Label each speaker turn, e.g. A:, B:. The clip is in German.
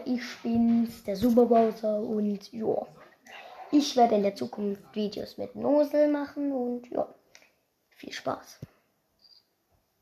A: Leute, ich bin's, der Super Bowser und ja, ich werde in der Zukunft Videos mit Nosel machen und ja, viel Spaß.